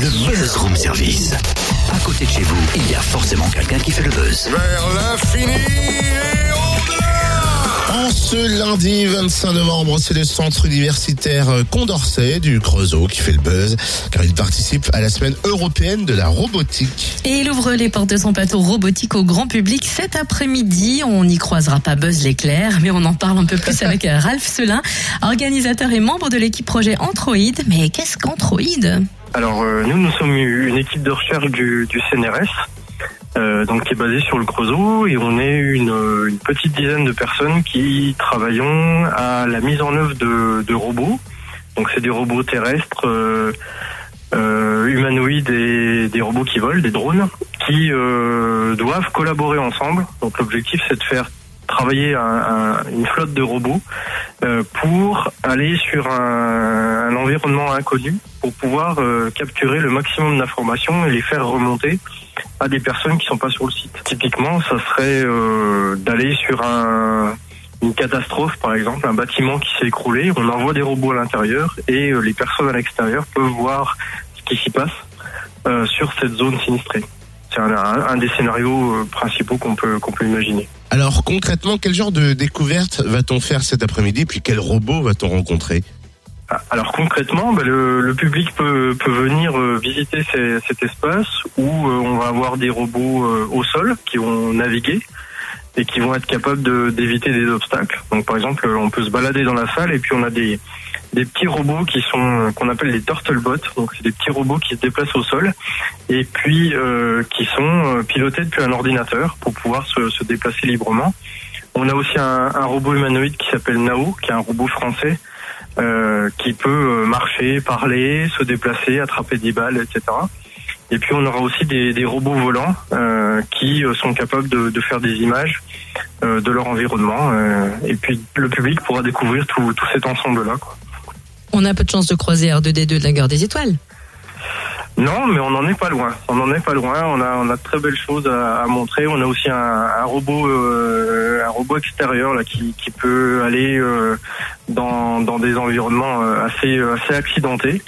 Le Buzz Room Service. À côté de chez vous, il y a forcément quelqu'un qui fait le buzz. Vers l'infini et au-delà En ce lundi 25 novembre, c'est le centre universitaire Condorcet du Creusot qui fait le buzz, car il participe à la semaine européenne de la robotique. Et il ouvre les portes de son plateau robotique au grand public cet après-midi. On n'y croisera pas Buzz l'éclair, mais on en parle un peu plus avec Ralph Selin, organisateur et membre de l'équipe projet Android. Mais qu'est-ce qu'Android? Alors euh, nous, nous sommes une équipe de recherche du, du CNRS, euh, donc qui est basée sur le Creusot, et on est une, une petite dizaine de personnes qui travaillons à la mise en œuvre de, de robots. Donc c'est des robots terrestres, euh, euh, humanoïdes et des robots qui volent, des drones, qui euh, doivent collaborer ensemble. Donc l'objectif c'est de faire travailler un- un- une flotte de robots euh, pour aller sur un, un environnement inconnu pour pouvoir euh, capturer le maximum d'informations et les faire remonter à des personnes qui sont pas sur le site. Typiquement, ça serait euh, d'aller sur un, une catastrophe, par exemple, un bâtiment qui s'est écroulé, on envoie des robots à l'intérieur et euh, les personnes à l'extérieur peuvent voir ce qui s'y passe sur cette zone sinistrée. C'est un, un- des scénarios principaux qu'on peut, qu'on peut imaginer. Alors concrètement, quel genre de découverte va-t-on faire cet après-midi, puis quel robot va-t-on rencontrer? Alors concrètement, bah, le, public peut, peut venir euh, visiter cet espace où euh, on va avoir des robots euh, au sol qui vont naviguer et qui vont être capables d'éviter des obstacles. Donc par exemple, on peut se balader dans la salle et puis on a des, des petits robots qui sont euh, qu'on appelle des turtlebots. Donc c'est des petits robots qui se déplacent au sol et puis qui sont pilotés depuis un ordinateur pour pouvoir se, se déplacer librement. On a aussi un, robot humanoïde qui s'appelle Nao, qui est un robot français euh, qui peut euh, marcher, parler, se déplacer, attraper des balles, etc. Et puis on aura aussi des, robots volants euh, qui sont capables de, faire des images de leur environnement. et puis le public pourra découvrir tout, tout cet ensemble-là. On a peu de chance de croiser R2D2 de la Guerre des Étoiles. Non, mais on n'en est pas loin. On n'en est pas loin. On a, on a de très belles choses à, à montrer. On a aussi un, un robot, euh, un robot extérieur là qui, qui peut aller euh, dans, dans des environnements euh, assez, assez accidentés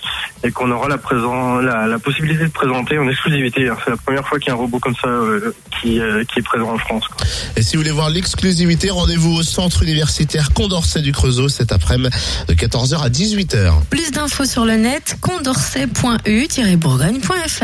et qu'on aura la, présent, la, la possibilité de présenter en exclusivité. hein. C'est la première fois qu'il y a un robot comme ça euh, qui, euh, qui est présent en France. quoi. Et si vous voulez voir l'exclusivité, rendez-vous au centre universitaire Condorcet du Creusot cet après-midi de 14h à 18h. Plus d'infos sur le net condorcet.u-bourgogne.fr.